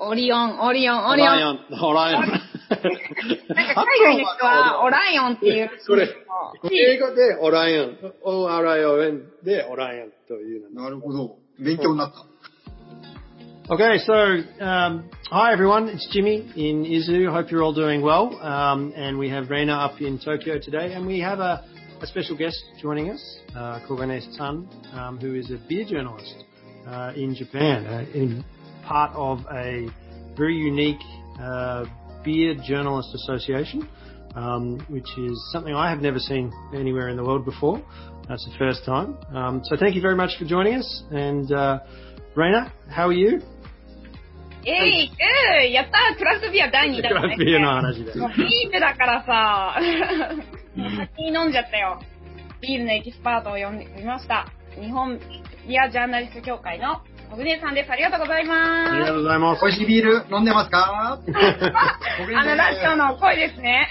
オリオン、オリオン、オリオン。オライオン、オライオン。なんか海外の人はオライオンっていう。これ、英語でオライオン、O-R-I-O-N でオライオンというの。なるほど。勉強になった。 Okay, so um, hi everyone, it's Jimmy in Izu. Hope you're all doing well. Um, and we have Reina up in Tokyo today, and we have a, a special guest joining us, uh, Kogane Tan, um, who is a beer journalist uh, in Japan, uh, in part of a very unique uh, beer journalist association, um, which is something I have never seen anywhere in the world before. That's the first time. Um, so thank you very much for joining us. And uh, Reina, how are you? えい、グーやったークラフトビア第2弾、クラフトビアの話でもうビールだからさ、もう先に飲んじゃったよ。ビールのエキスパートを呼んでみました。日本ビアジャーナリスト協会の 小舟さんです。ありがとうございありがとうまございます美。味しいビール飲んでますかす。あの、ラジオの声ですね。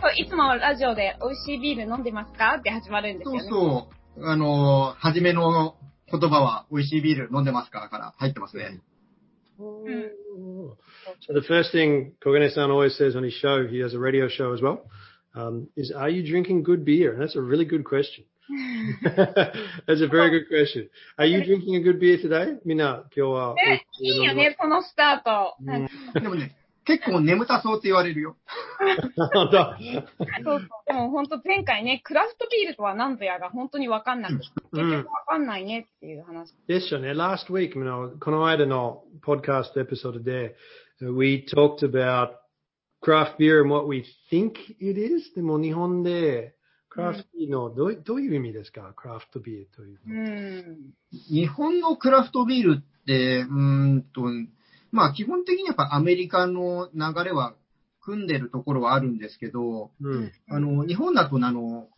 そういつもラジオで美味しいビール飲んでますかって始まるんですよね。そうそう。あのー、初めの言葉は、美味しいビール飲んでますかから入ってますね。So the first thing Kogane-san always says on his show, he has a radio show as well, um, is are you drinking good beer? And that's a really good question. That's a very good question. Are you drinking a good beer today? みんな、今日は。え、いいよね、このスタート。でもね、結構眠たそうって言われるよ。本当？でも本当、前回ね、クラフトビールとは何ぞやが本当にわかんない。結構わかんないねっていう話。ですよね。Last week, のこの間のポッドキャストエピソードで、We talked about craft beer and what we think it is. でも日本で、クラフトビールのどうどういう意味ですか？クラフトビールといううのは。ん。日本のクラフトビールって、うーんと、まあ基本的にやっぱアメリカの流れは組んでるところはあるんですけど、うん。あの、日本だとあの、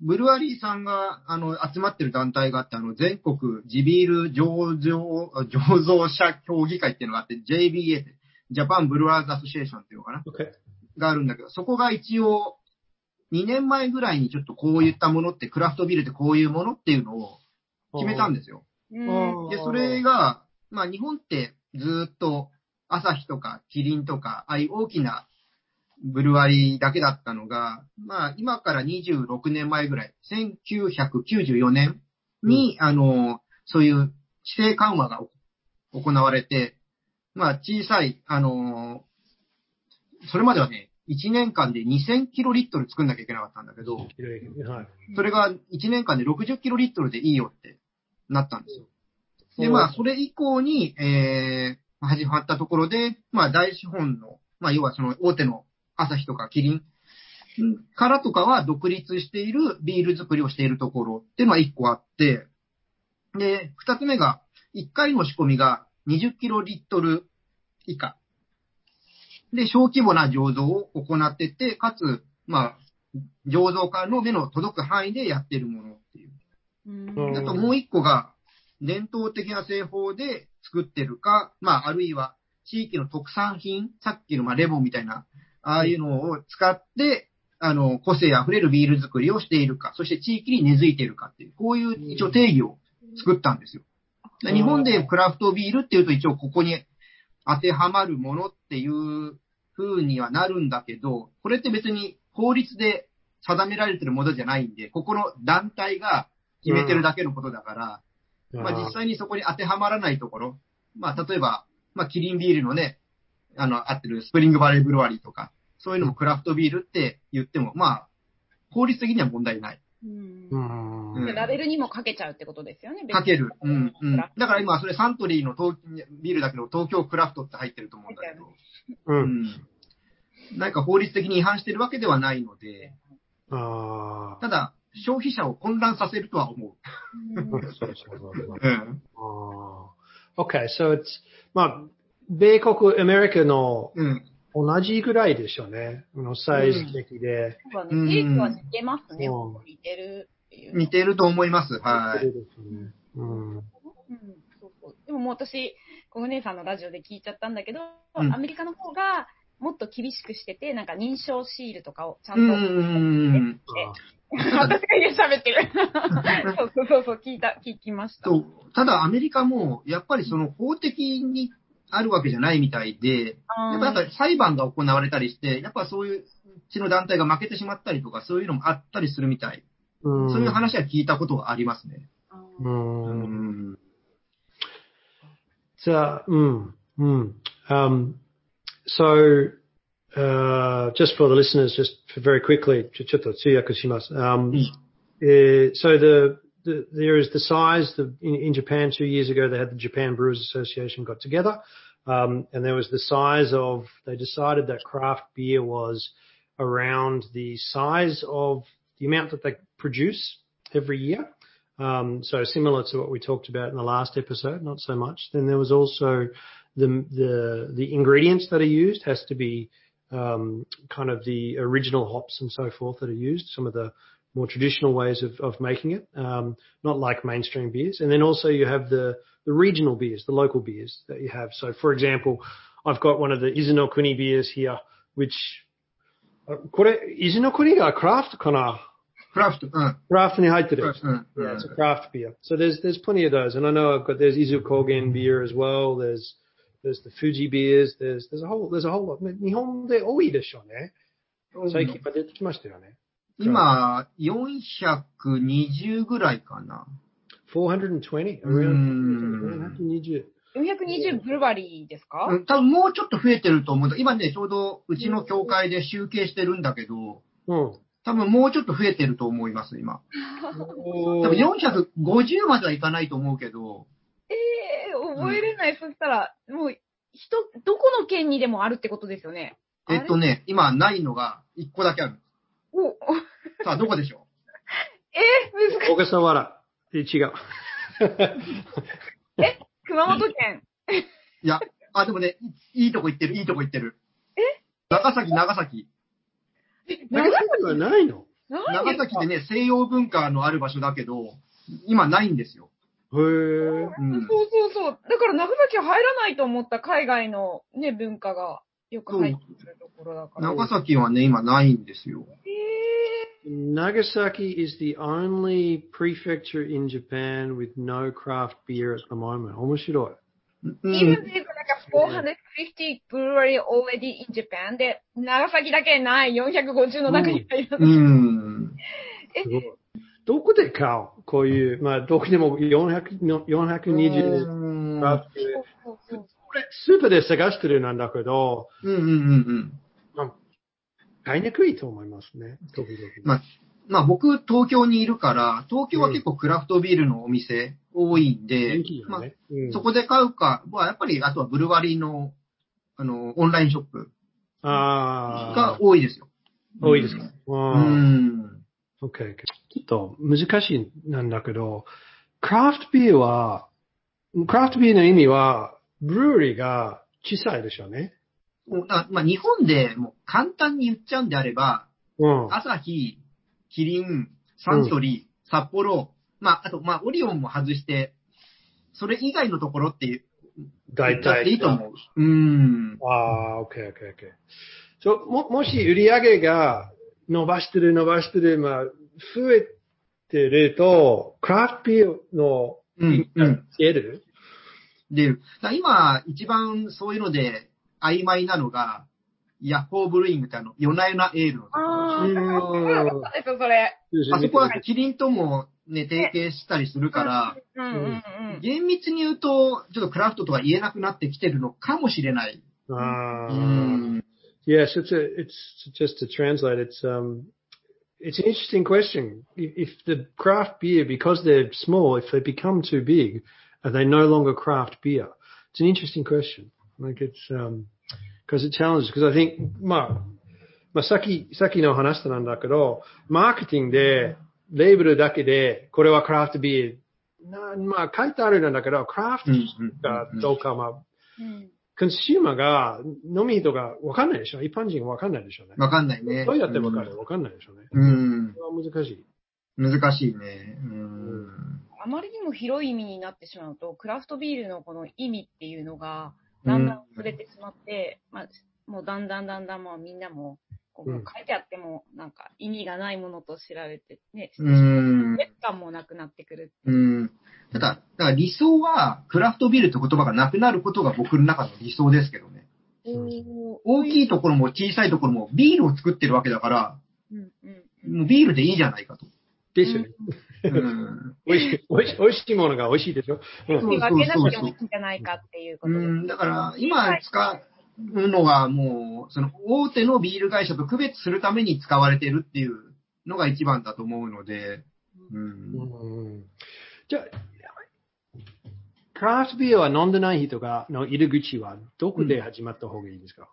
ブルワリーさんが、あの、集まってる団体があって、あの、全国地ビール醸造、あ醸造者協議会っていうのがあって、JBA って、ジャパンブルワーズアソシエーションっていうのかな？Okay. があるんだけど、そこが一応、2年前ぐらいにちょっとこういったものって、クラフトビールってこういうものっていうのを決めたんですよ。うん。で、それが、まあ日本ってずっと、朝日とかキリンとか、ああいう大きなブルワリーだけだったのが、まあ今から26年前ぐらい、1994年に、あの、そういう規制緩和が行われて、まあ小さい、あの、それまではね、1年間で2000キロリットル作んなきゃいけなかったんだけど、はい。それが1年間で60キロリットルでいいよってなったんですよ。で、まあ、それ以降に、えー、始まったところで、まあ、大資本の、まあ、要はその大手の朝日とかキリンからとかは独立しているビール作りをしているところっていうのは1個あって、で、2つ目が、1回の仕込みが20キロリットル以下。で、小規模な醸造を行ってて、かつ、まあ、醸造家の目の届く範囲でやっているものっていう。うんあともう一個が、伝統的な製法で作ってるか、まあ、あるいは地域の特産品、さっきのまあレモンみたいな、ああいうのを使って、あの、個性あふれるビール作りをしているか、そして地域に根付いているかっていう、こういう一応定義を作ったんですよ。で日本でクラフトビールっていうと一応ここに当てはまるものっていう風にはなるんだけど、これって別に法律で定められてるものじゃないんで、ここの団体が決めてるだけのことだから、まあ実際にそこに当てはまらないところ、まあ例えば、まあキリンビールのね、あの、合ってるスプリングバレーブルワリーとか、そういうのもクラフトビールって言っても、まあ、法律的には問題ない。うんラベルにもかけちゃうってことですよね。かける。うん、うん。だだから今、それサントリーの東ビールだけど、東京クラフトって入ってると思うんだけど、う。うんん。なんか法律的に違反してるわけではないので、ああ。ただ、消費者を混乱させるとは思う。そうそうそうそううん。Okay, so it's, まあ、米国、アメリカのうん。同じぐらいでしょうね。あのサイズ的で。そうだね。テイクは似てますね。うん似てる。似てると思います。はい。そうですねうん。うん、そうそう。でももう私、小舟さんのラジオで聞いちゃったんだけど、うんアメリカの方がもっと厳しくしてて、なんか認証シールとかをちゃんとうんうんうんうん。私が家喋ってる。そうそうそうそう、聞いた、聞きました。そう。ただアメリカも、やっぱりその法的にあるわけじゃないみたいで、やっぱなんか裁判が行われたりして、やっぱそういう、うちの団体が負けてしまったりとか、そういうのもあったりするみたい。うんそういう話は聞いたことがありますね。あう。ーうんん。 So, mm, mm. Um, so, uh, just for the listeners, just for very quickly, ちょちょっと通訳します。Um, いい uh, so the, the there is the size the, in, in Japan two years ago they had the Japan Brewers Association got together um, and there was the size of they decided that craft beer was around the size of the amount that they produce every year. Um, so similar to what we talked about in the last episode, not so much. Then there was also the the the ingredients that are used has to be um, kind of the original hops and so forth that are used. Some of the more traditional ways of, of making it, um, not like mainstream beers. And then also you have the, the regional beers, the local beers that you have. So for example, I've got one of the Izuno Kuni beers here, which, uh, これ、Izuno Kuni がクラフトかな クラフト、うん。クラフトに入ってる。うん。Yeah, it's a craft beer. So there's there's plenty of those, and I know I've got there's Izu Kogen beer as well. There's there's the Fuji beers. There's there's a whole there's a whole lot. 日本で多いでしょうね。最近は出てきましたよね。今、420ぐらいかな。420 Mm. around 420. 420ブルバリーですか、うん多分もうちょっと増えてると思うんだ。今ね、ちょうどうちの教会で集計してるんだけど、うん。多分もうちょっと増えてると思います、今。お多分450まではいかないと思うけど、ええ覚えれない。そしたら、もう、人、どこの県にでもあるってことですよね。えっとね、今ないのが1個だけある。お、さあ、どこでしょ えー、難しい。小笠原。え違う。熊本県？ういや、あ、でもね、いいいとこ行ってる、いいとこ行ってる。え？長崎、長崎。長崎はないの？長崎でね、西洋文化のある場所だけど、今ないんですよ。へー。うんそうそうそう。だから長崎は入らないと思った海外のね、文化がよく入ってくるところだから。長崎はね、今ないんですよ。え Nagasaki is the only prefecture in Japan with no craft beer at the moment. 面白い。う Even ん there's like a 450 brewery already in Japan で、長崎だけない450の中に入る。うん。すごい。どこで買う？こういう、まあ、どこでも400の420うんクラフトビールそうそうこれ、スーパーで探してるなんだけど、うんうんうん。買いにくいと思いますね。時々。まあ、まあ僕、東京にいるから、東京は結構クラフトビールのお店多いんで、そこで買うか、まあやっぱり、あとはブルワリーの、あの、オンラインショップあが多いですよ。あ、多いですか？ううん。ん。OK。ちょっと難しいなんだけど、クラフトビールは、クラフトビールの意味は、ブルーリーが小さいでしょうね。あまあ日本でもう簡単に言っちゃうんであれば、うん。朝日、キリン、サントリー、札幌、まあ、あと、まあ、オリオンも外して、それ以外のところっていう、大言ってい体。いと思う。うん。ああ、OK, OK, OK. そう、も、もし売り上げが伸ばしてる伸ばしてる、まあ、増えてると、クラフトビールのうん意味が消える、で、だから今、一番そういうので曖昧なのが、ヤッホーブルーイングってあの、夜な夜なエールのところあうんあ、そうですよ、それ。あそこはキリンともね、提携したりするから、うんうんうん。厳密に言うと、ちょっとクラフトとか言えなくなってきてるのかもしれない。あうーん。Yes, it's a, it's just to translate, it's, um, it's an interesting question. If, the craft beer, because they're small, if they become too big, are they no longer craft beer? It's an interesting question. Like it's, um, because it challenges, because I think, まあ、まあ、さっき、さっきの話したなんだけど、マーケティングで、レーベルだけで、これはクラフトビール、なまあ、書いてあるんだけど、クラフトかどうか、まあ、コンシューマーが、飲み人がわかん。ないでしょ一般人がわかん。ないでしょうね。わかん。ないね。どうやってわかるわかん。ないでしょうね。うん。これは難しい。難しいね。うん。あまりにも広い意味になってしまうと、クラフトビールのこの意味っていうのが、だん。だん。触れてしまって、まあ、もうだん。だん。だん。だん。もうみん。なも、こう書いてあっても、なんか意味がないものと知られてね、うーん。劣感もなくなってくる。うん。ただ、だから理想は、クラフトビールって言葉がなくなることが僕の中の理想ですけどね。大きいところも小さいところもビールを作ってるわけだから、うんうんもうビールでいいじゃないかと。ですよね。うん。美味しい、美味しい、美味しいものが美味しいでしょ。うんそう分けなくてもいいんじゃないかっていうこと。うん、だから、今使うのはもう、その大手のビール会社と区別するために使われてるっていうのが一番だと思うので、うん。うんじゃあ、クラフトビールは飲んでない人がの入り口はどこで始まった方がいいですか、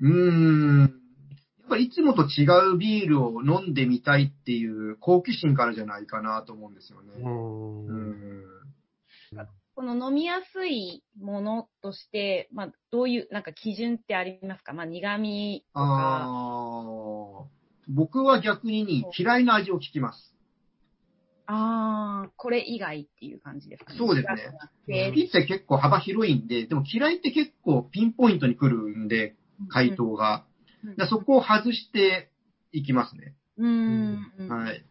うーん。やっぱりいつもと違うビールを飲んでみたいっていう好奇心からじゃないかなと思うんですよね。うんうん。この飲みやすいものとして、まあ、どういう、なんか基準ってありますか？まあ、苦味とか。ああ。僕は逆に嫌いな味を聞きます。ああ、これ以外っていう感じですかね。そうですねで好きって結構幅広いんで、でも嫌いって結構ピンポイントに来るんで、回答が。うんそこを外していきますね。うん。うんはい。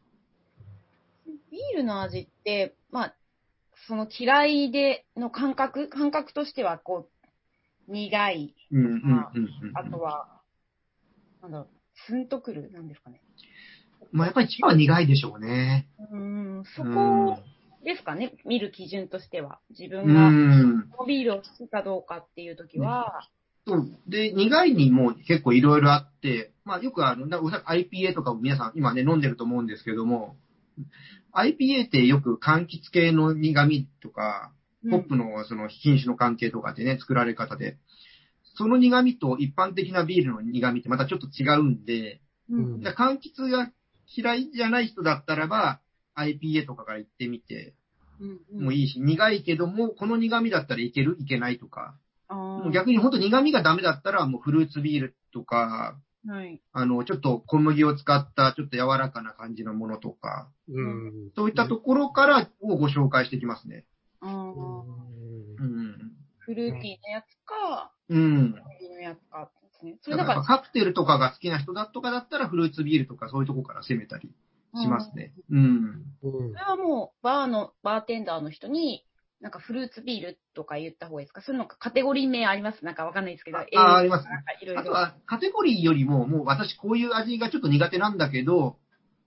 ビールの味って、まあ、その嫌いでの感覚、感覚としては、こう、苦い。うんうんうんうん。あとは、なんだろう、スンとくるなんですかね。まあやっぱり一番は苦いでしょうね。うん、そうんこですかね、見る基準としては。自う分が、ん。このビールを好きかどうかっていうときは、そう。で、苦いにも結構いろいろあって、まあよくあの、IPA とかも皆さん今ね飲んでると思うんですけども、IPA ってよく柑橘系の苦味とか、ホップのその品種の関係とかでね、作られ方で、その苦味と一般的なビールの苦味ってまたちょっと違うんで、うん、柑橘が嫌いじゃない人だったらば、IPA とかから行ってみてもいいし、苦いけども、この苦味だったらいけるいけないとか、あもう逆に本当苦味がダメだったら、もうフルーツビールとか、ーはい。あの、ちょっと小麦を使ったちょっと柔らかな感じのものとか、うんそういったところからをご紹介していきますね。フルーティーなやつか、うん。やつかですね。それだからら、カクテルとかが好きな人だとかだったらフルーツビールとかそういうところから攻めたりしますね。うん。うんそれはもう、バーの、バーテンダーの人に、なんかフルーツビールとか言った方がいいですか？そういうのかカテゴリー名あります？なんかわかんないですけど。あありますなんかいろいろ。あとは、カテゴリーよりも、もう私こういう味がちょっと苦手なんだけど、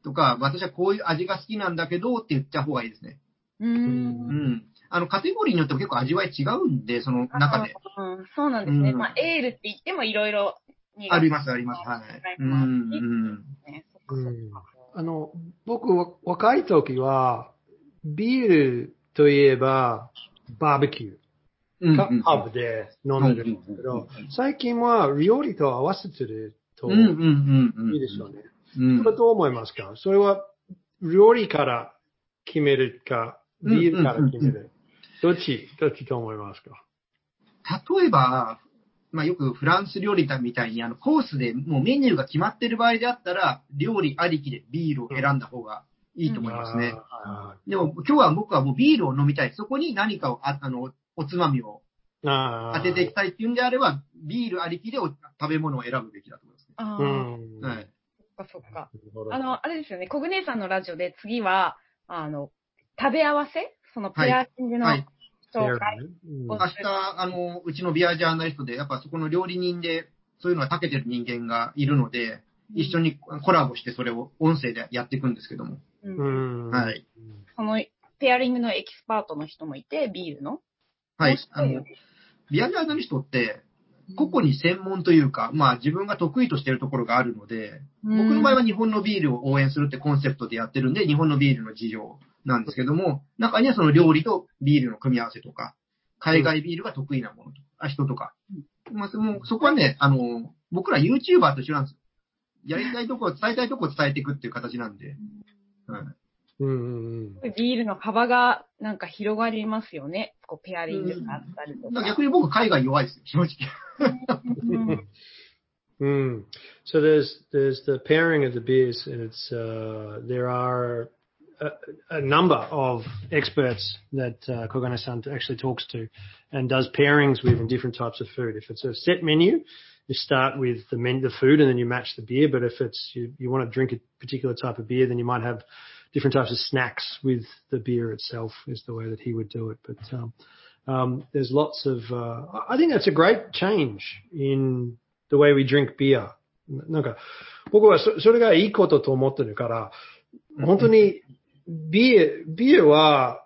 とか、私はこういう味が好きなんだけどって言った方がいいですね。うー。うんん。あの、カテゴリーによっても結構味わい違うんで、その中で。うん、そうなんですね。うんまあ、エールって言ってもいろいろ苦あります、あります。はい。うん、うん。あの、僕、わ若い時は、ビールといえば、バーベキュうん。ー、パブで飲んでるんですけど、最近は料理と合わせてると。いいですよね。うん。それどう思いますか？それは料理から決めるか、ビールから決める。どっち、どっちと思いますか？例えば、まあよくフランス料理だみたいに、あの、コースでもうメニューが決まってる場合であったら、料理ありきでビールを選んだ方がいいと思いますね。あでも今日は僕はもうビールを飲みたい。そこに何かを、ああの、おつまみを当てていきたいっていうんであれば、ビールありきでお食べ物を選ぶべきだと思いますね。ああ、うん。はい。そっかそっか。なるほどあの、あれですよね、コグネさんのラジオで次は、あの、食べ合わせ？そのペアリングのはい紹介。う明日、あの、うちのビアジャーナリストで、やっぱそこの料理人で、そういうのが長けてる人間がいるので、一緒にコラボしてそれを音声でやっていくんですけども。うんうんはい。そのペアリングのエキスパートの人もいて、ビールの。はい。あの、ビアジャーナリストって、個々に専門というか、まあ自分が得意としているところがあるので、僕の場合は日本のビールを応援するってコンセプトでやってるんで、日本のビールの事情なんですけども、中にはその料理とビールの組み合わせとか、海外ビールが得意なものとか、人とか。まあ、そのそこはね、あの、僕ら YouTuber と一緒なんですよ。やりたいところ、伝えたいところを伝えていくっていう形なんで。はいうんうんビールの幅がなんか広がりますよね。こうペアリングがあったりとか。だから逆に僕海外弱いですよ、正直。うんうん。Mm. So there's there's the pairing of the beers, and it's uh, there are a, a number of experts that uh, Kogane-san actually talks to and does pairings with in different types of food. If it's a set menu, you start with the men, the food and then you match the beer. But if it's you, you want to drink a particular type of beer, then you might have different types of snacks with the beer itself. Is the way that he would do it. But um, um, there's lots of. Uh, I think that's a great change in the way we drink beer. なんか、僕はそそれがいいことと思ってるから、本当に ビール、ビールは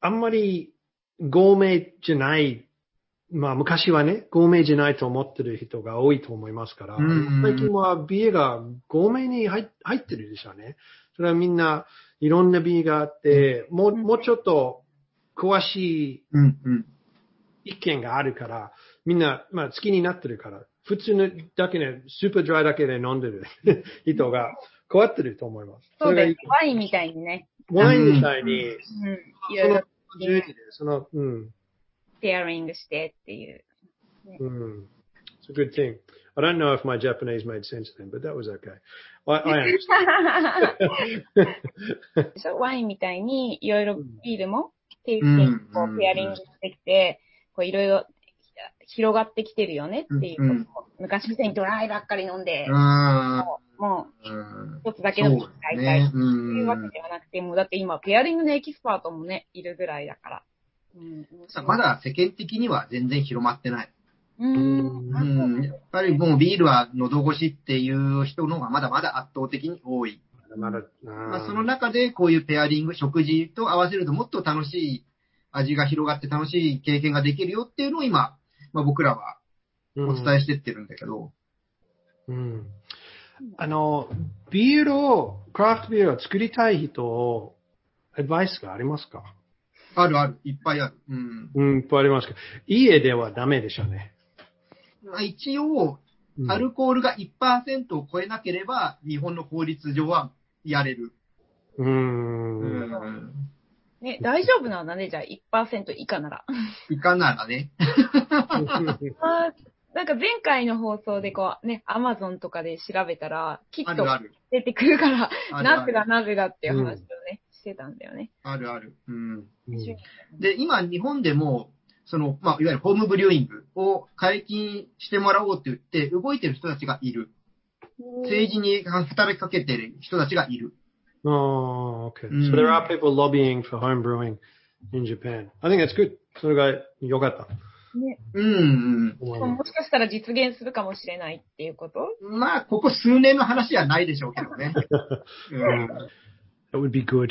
あんまり合名じゃない。まあ昔はね、合名じゃないと思ってる人が多いと思いますから、うん最近はビールが合名に入入ってるでしょうね。それはみんないろんなビールがあって、もう、もうちょっと詳しい。意見があるから、みんな、まあ好きになってるから、普通のだけね、スーパードライだけで飲んでる人が変わってると思います。そうです。ワインみたいにね。ワインみたいに、うん。いろいろその順位で、その、うん、ペアリングしてっていう。うん。It's a good thing. I don't know if my Japanese made sense then, but that was okay. I, I understand. そうワインみたいにいろいろビールもテイスティングこうんうペアリングしてきて、こういろいろ広がってきてるよねっていう昔みたいにドライばっかり飲んで、あもう一つだけのビール買いたいってそうですねいうわけではなくて、もうだって今ペアリングのエキスパートもね、いるぐらいだから。うん、まだ世間的には全然広まってない。うーん。うんやっぱりもうビールは喉越しっていう人の方がまだまだ圧倒的に多い。まだ、まあ、その中でこういうペアリング、食事と合わせるともっと楽しい味が広がって楽しい経験ができるよっていうのを今、まあ、僕らはお伝えしてってるんだけど、うん。あの、ビールを、クラフトビールを作りたい人を、アドバイスがありますか？あるある、いっぱいある。うんうん、いっぱいありますけど、家ではダメでしょうね。まあ、一応、うんアルコールが1%を超えなければ、日本の法律上はやれる。うー。うんん。ね、大丈夫なんだね、じゃあ1%以下なら。いかならね。なんか前回の放送でこうね、アマゾンとかで調べたら、きっとある。出てくるから、あるなぜだなぜだっていう話をね、してたんだよね。あるある。うん。うんで、今、日本でも、その、まあ、いわゆるホームブリューイングを解禁してもらおうって言って、動いてる人たちがいる。政治に働きかけてる人たちがいる。Oh, okay. Mm. So there are people lobbying for home brewing in Japan. I think that's good. それが良かった。ね、うん、思いますもしかしたら実現するかもしれないっていうこと？うん。まあ、ここ数年の話じゃないでしょうけどね。うん。That would be good.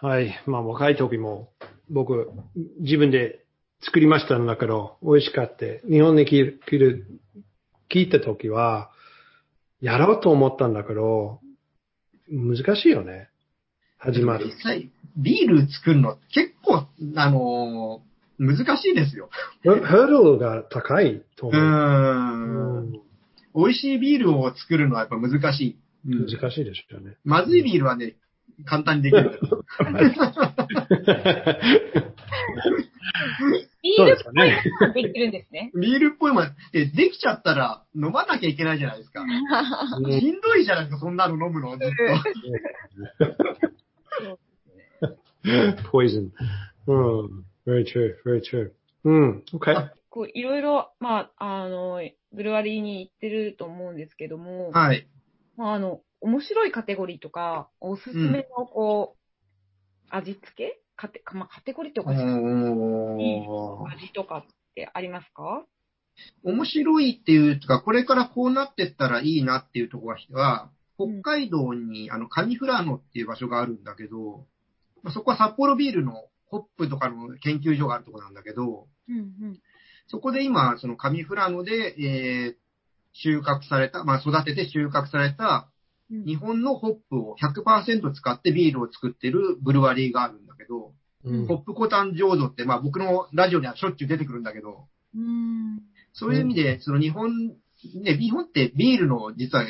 はい。まあ若い時も僕自分で作りましたんだけど美味しかった。日本に来る、来る、聞いた時はやろうと思ったんだけど難しいよね。始まる実。際、ビール作るの結構、あのー難しいですよ。ハードルが高いとう。思う。うんん美味しいビールを作るのはやっぱ難しい。うん難しいですよね。まずいビールはね、簡単にできる。ビールっぽいのができるんですね。ビールっぽいもん、で、できちゃったら飲まなきゃいけないじゃないですか。しんどいじゃないですか、そんなの飲むの、ずっ Poison. うん。Very true, very true. うん。Okay. こういろいろ、まあ、あの、ブルワリーに行ってると思うんですけども、と。はい。まあ、あの、面白いカテゴリーとか、おすすめのこう、味付け？カテ、まあ、カテゴリーっておかしい。おー味とかってありますか？面白いっていうか、これからこうなってったらいいなっていうところは、北海道に、あの、カニフラーノっていう場所があるんだけど、まあそこは札幌ビールのホップとかの研究所があるところなんだけど、うんうん。そこで今、そのカミフラーノで、えー収穫された、まあ、育てて収穫されたうん日本のホップを100%使ってビールを作ってるブルワリーがあるんだけど、うんホップコタン醸造って、まあ僕のラジオにはしょっちゅう出てくるんだけど、うん。そういう意味で、その日本、ね、日本ってビールの実は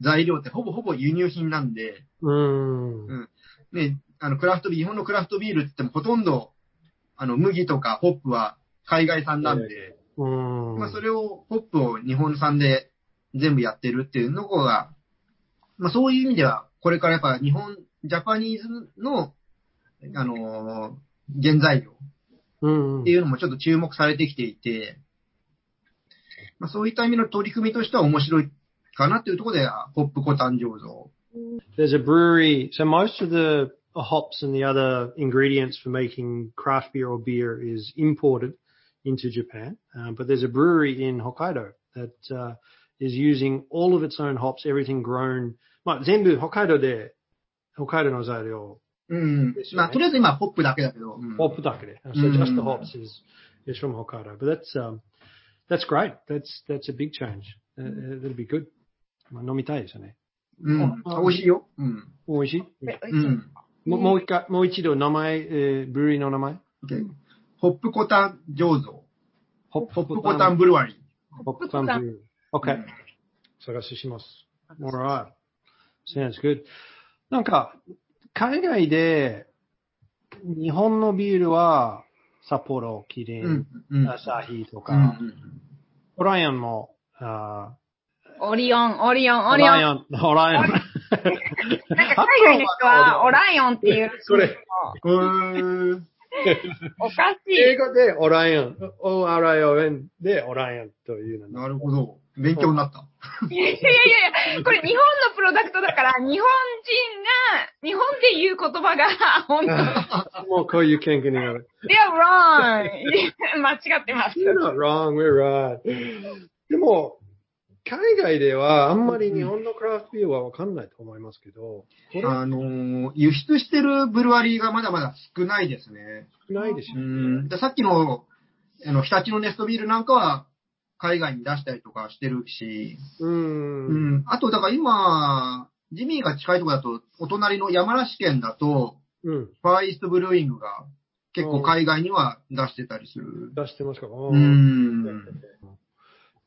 材料ってほぼほぼ輸入品なんで、うん。ね、あの、クラフトビール、日本のクラフトビールって言ってもほとんど、あの、麦とかホップは海外産なんで、うん。まあそれを、ホップを日本産で全部やってるっていうのが、まあそういう意味では、これからやっぱ日本ジャパニーズの、あのー原材料うんっていうのもちょっと注目されてきていて、まあ、そういった意味の取り組みとしては面白いかなっていうところで、ホップコタン醸造。There's a brewery. So most of the hops and the other ingredients for making craft beer or beer is imported into Japan. Um, but there's a brewery in Hokkaido that uh, is using all of its own hops, everything grown. まあ、全部北海道で、北海道の材料、うんです。よねまあ、とりあえず今、ホップだけだけど。うんホップだけで。So Mm. just the hops is, is from Hokkaido. But that's, um, that's great. That's, that's a big change. Uh, uh, that'll be good. まあ、飲みたいですよね。うん。あ美味しいよ。うん。美味しいえ美味しいうん。 ももう一回、もう一度名前、えー、ブルーリーの名前 OK ホップコタン醸造。ホッホップコタンブルワリー。ホップタンブルーリー。OK、探しします。alright. Sounds good. なんか、海外で、日本のビールは、札幌、キリン。アサヒとか、うんうんオライアンも、あオリオン、オリオン、ーオリオン。オライアン、オライアン。なんか海外の人はオライオンっていう。それ。うーん。おかしい。英語でオライアン、ORION でオライアンというのなるほど。勉強になった。いやいやいやいや、これ日本のプロダクトだから、日本人が、日本で言う言葉が、本当もうこういう喧嘩になる。They're wrong! 間違ってます。You're not wrong, we're right. でも、海外ではあんまり日本のクラフトビールはわかんないと思いますけど、あのー輸出してるブルワリーがまだまだ少ないですね。少ないでしょう。ん。でさっきの、あの、日立のネストビールなんかは、海外に出したりとかしてるし、う。うんん。あと、だから今、ジミーが近いところだと、お隣の山梨県だと、うん。ファーイーストブルーイングが結構海外には出してたりする。出してますか？う。ん。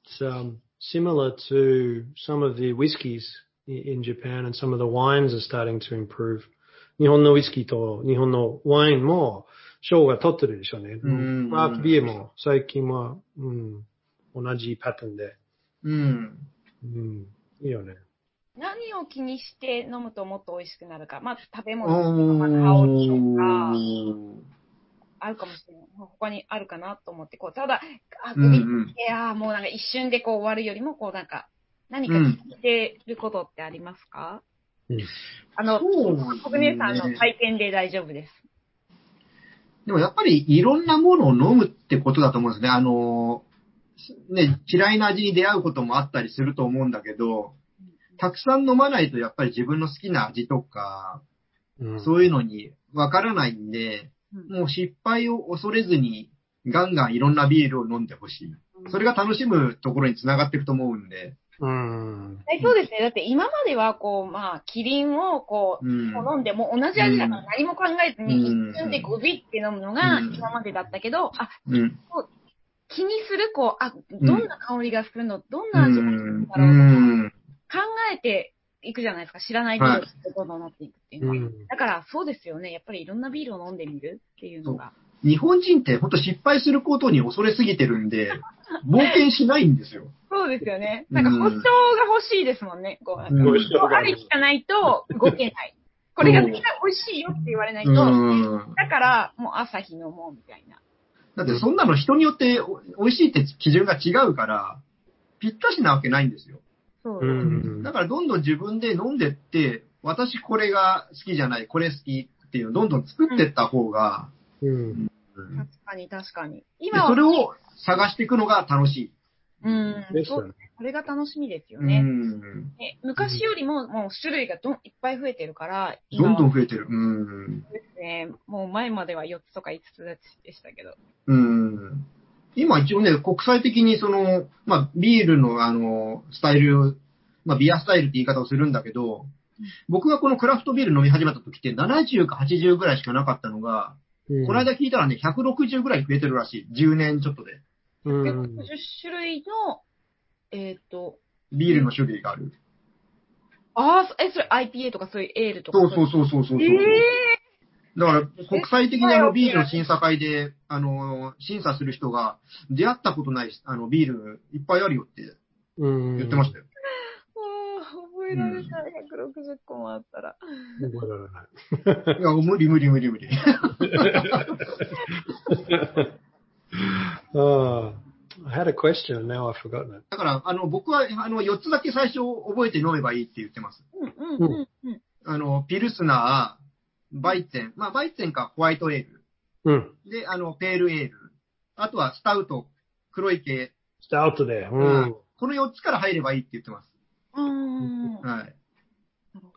It's um, similar to some of the whiskies in Japan and some of the wines are starting to improve. 日本のウイスキーと日本のワインも賞が取ってるでしょうね。うんクラフトビールも最近は、うん、同じパターンで。うん。うん、いいよね。何を気にして飲むともっと美味しくなるか。まあ、食べお物とか、まあ、香りとか、ーあるかもしれない。他にあるかなと思って、こう、ただ、あ、うん首うんいやーもうなんか一瞬でこう終わるよりも、こうなんか、何か聞いてることってありますか、うんあの、そうですねさんの体験で大丈夫です。でもやっぱりいろんなものを飲むってことだと思うんですね。あの、ね、嫌いな味に出会うこともあったりすると思うんだけど、たくさん飲まないとやっぱり自分の好きな味とか、うんそういうのにわからないんで、うんもう失敗を恐れずにガンガンいろんなビールを飲んでほしい。それが楽しむところにつながっていくと思うんで。うん。えそうですね。だって今まではこう、まあ、キリンをこう、うん。飲んでも同じ味だから何も考えずにうん一瞬でゴビって飲むのがうん今までだったけど、あ、うん。気にする、こう、あ、どんな香りがするの、どんうな味がするんんだろう？とか、うん。考えていくじゃないですか。知らないビールってどんどんなっていくっていうのは。うんだからそうですよね。やっぱりいろんなビールを飲んでみるっていうのが。日本人って本当失敗することに恐れすぎてるんで、冒険しないんですよ。そうですよね。うんなんか保証が欲しいですもんね。こう、な保証ありきがないと動けない。これが絶対美味しいよって言われないと、うん。だからもう朝日飲もうみたいな。だってそんなの人によってお美味しいって基準が違うから、ぴったしなわけないんですよ。そうう。んだからどんどん自分で飲んでって、私これが好きじゃない、これ好きっていうのをどんどん作ってった方が、うん。確かに確かに。で今は、それを探していくのが楽しい。うん、ですよねそう。それが楽しみですようね。ん。ね昔よりももう種類がどんいっぱい増えてるから、どんどんん増えてる。うん。ですね。もう前までは4つとか5つでしたけど。うん。今一応ね、国際的にその、まあ、ビールのあの、スタイル、まあ、ビアスタイルって言い方をするんだけど、僕がこのクラフトビール飲み始めた時って70か80ぐらいしかなかったのが、この間聞いたらね、160ぐらい増えてるらしい。10年ちょっとで。うん10種類の、えっ、と、ビールの種類がある。ああ、え、それ IPA とかそういうエールとか。そうそうそうそうそうそう。えだから、国際的にあのビールの審査会で、あの、審査する人が、出会ったことない、あの、ビールいっぱいあるよってうん言ってましたよ。覚えられたら160個もあったら。覚えられない。いや、無理無理無理無理。oh, I had a question and now I've forgotten it. だから、あの、僕は、あの、4つだけ最初覚えて飲めばいいって言ってます。うんうんうんうん。あの、ピルスナー、バイツェン、まあ、バイツェンかホワイトエール。Hmm. で、あの、ペールエール。あとはスタウト、黒い系。Start there. う Hmm. んこの4つから入ればいいって言ってます。うん。なはい。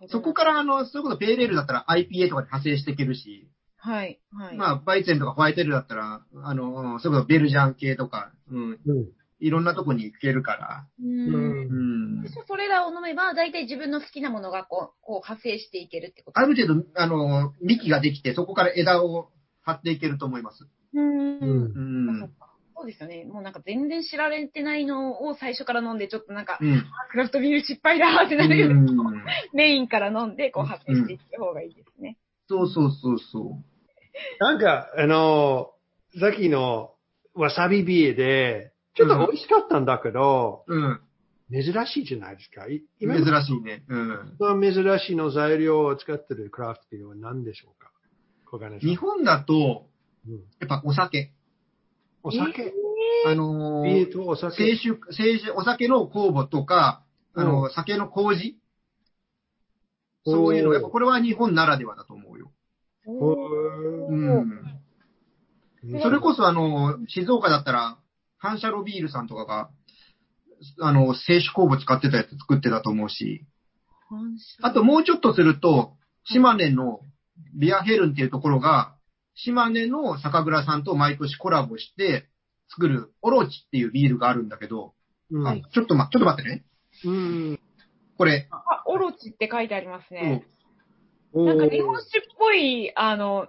そこから、あの、そういうこと、ペールエールだったら IPA とかで派生していけるし、はい、はい。まあ、バイツェンとかホワイトエールだったら、あの、うんそういうこと、ベルジャン系とか、うん、Hmm. いろんなとこに行けるから。う。うんん。それらを飲めば、大体自分の好きなものがこう、こう派生していけるってことある程度、あの、幹ができて、そこから枝を張っていけると思います。うん。うん。そうかそうですよね。もうなんか全然知られてないのを最初から飲んで、ちょっとなんか、うん。クラフトビール失敗だってなるけど、うんメインから飲んで、こう派生していった方がいいですね。そうそうそうそなんか、あの、さっきのわさびビールで、ちょっと美味しかったんだけど、う。うん。珍しいじゃないですか。い珍今しいね。うん。の珍しいの材料を使ってるクラフトビールは何でしょうか？小金さん日本だと、うんやっぱお酒。お酒、あのビールー、とお酒？清酒、清酒、お酒の酵母とか、あうの、酒の麹？そういうの、やっぱこれは日本ならではだと思うよ。ううんん。それこそあの、静岡だったら、反射炉ビールさんとかが、あの、清酒酵母使ってたやつ作ってたと思うし、あともうちょっとすると、島根のビアヘルンっていうところが、島根の酒蔵さんと毎年コラボして作るオロチっていうビールがあるんだけど、うんあちょっとま、ちょっと待ってね。うん。これ、あ、オロチって書いてありますね。おなんか日本酒っぽい、あの、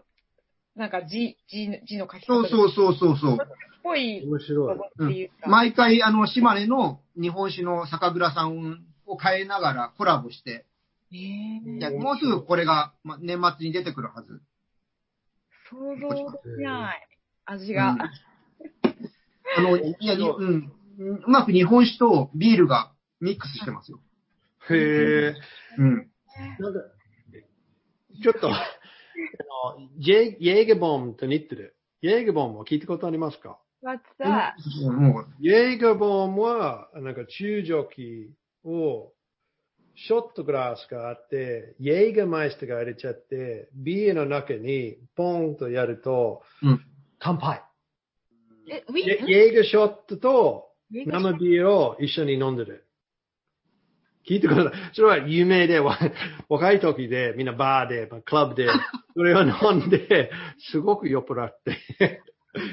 なんか字、字、字の書き方そうそうそうそうそう。っぽい面白い。うか。毎回あの島根の日本酒の酒蔵さんを変えながらコラボして、えもうすぐこれがま年末に出てくるはず。想像できない。味うんが。あの、いや、にうん。うまく日本酒とビールがミックスしてますよ。へえ。うん。なんか、ちょっと、あの、ジェイェーゲボンと似てる。イェーゲボンも聞いたことありますか？What's that? もう、イェーゲボンは、なんか中ジョキを、ショットグラスがあって、イェーゲマイスターが入れちゃって、ビールの中にポンとやると、うん乾杯。え、ウィイェイェーゲショットとン生ビールを一緒に飲んでる。聞いてください。それは有名で、わ若い時で、みんなバーで、まあクラブで、それを飲んで、すごく酔っ払って。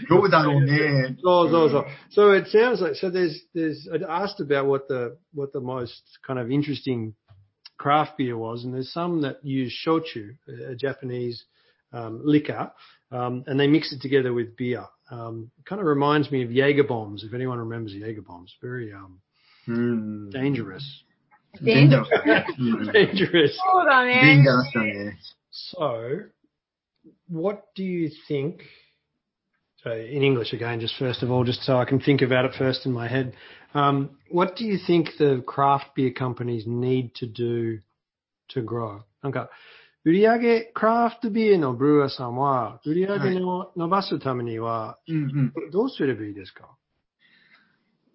go down there. So, so, so. So it sounds like so. There's, there's. I asked about what the what the most kind of interesting craft beer was, and there's some that use shochu, a Japanese um, liquor, um, and they mix it together with beer. Um, kind of reminds me of Jaeger bombs, if anyone remembers Jaeger bombs. Very mm. dangerous. Dangerous. dangerous. Hold on, man. Dangerous. So, what do you think? In English again, just first of all, just so I can think about it first in my head. Um, what do you think the craft beer companies need to do to grow? なんか、売上クラフトビールのブルワーさんは、売上を伸ばすためには、うんうん。どうすればいいですか？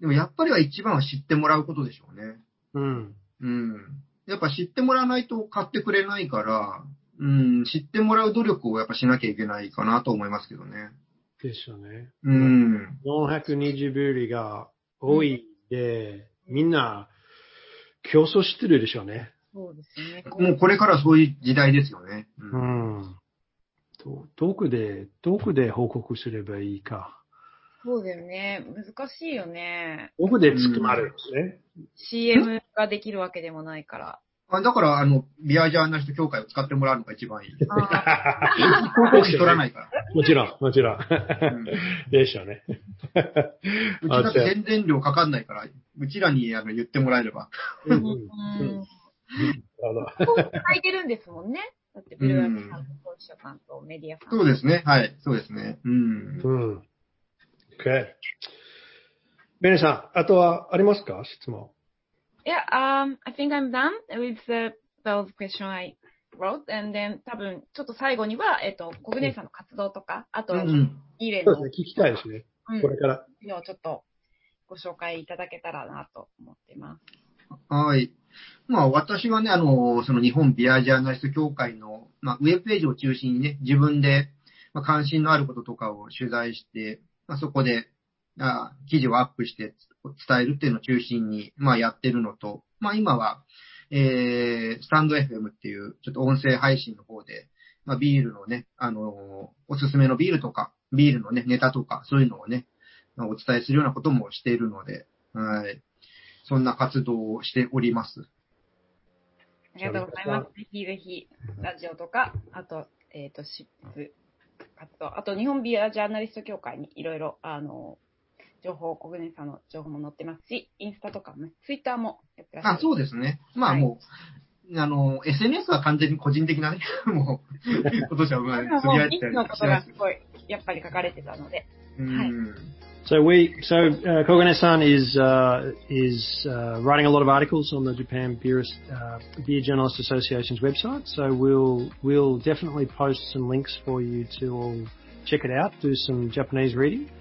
でもやっぱりは一番は知ってもらうことでしょうね。うん。うん。やっぱ知ってもらわないと買ってくれないから、うん、知ってもらう努力をやっぱしなきゃいけないかなと思いますけどね。ですよね。うん。420ブリが多いで、みんな競争してるでしょうね。そうですね。もうこれからそういう時代ですよね。う。うんん。ど、どこで、どこで報告すればいいか。そうだよね。難しいよね。どこで捕まるんですね。CM ができるわけでもないから。あだから、あの、ビアジャーナリスト協会を使ってもらうのが一番いい。広あ告費取らないから。もちろん、もちろん。ん でしょうね。うちだって宣伝料かかんないから、うちらにあの言ってもらえれば。ーうんうんうん。あの書いてるんですもんね。だって、ブルワーさんと当事者さんとメディアさん。そうですね。はい。そうですね。うん。うん。OK。ベネさん、あとはありますか？質問。Yeah, um, I think I'm done with the, those questions I wrote. And then 多分、ちょっと最後には、えっ、と、コグネさんの活動とか、あと、うん。イーレンの、そうですね、聞きたいですね。うんこれから。ちょっとご紹介いただけたらなと思ってます。はい。まあ私はね、あの、その日本ビアジャーナリスト協会の、まあウェブページを中心にね、自分で、まあ、関心のあることとかを取材して、まあそこで、あ記事をアップして伝えるっていうのを中心に、まあやってるのと、まあ今は、えー、スタンド FM っていう、ちょっと音声配信の方で、まあビールのね、あの、おすすめのビールとか、ビールのね、ネタとか、そういうのをね、お伝えするようなこともしているので、はい。そんな活動をしております。ありがとうございます。ぜひぜひ、ラジオとか、あと、えっ、と、シップ活動、あと、日本ビアジャーナリスト協会にいろいろ、あの、情報、コグネさんの情報も載ってますし、インスタとかもね、ツイッターもやってらっしゃる。あ、そうですね。まあはいもう、あの、SNS は完全に個人的なね、もう、今年はまあ、つぶやいたりのこと。がすごい、やっぱり書かれてたので。うん。So we, so uh, Kogane-san is uh, is uh, writing a lot of articles on the Japan Beer, uh, Beer Journalist Association's website. So we'll we'll definitely post some links for you to all check it out, do some Japanese reading, um,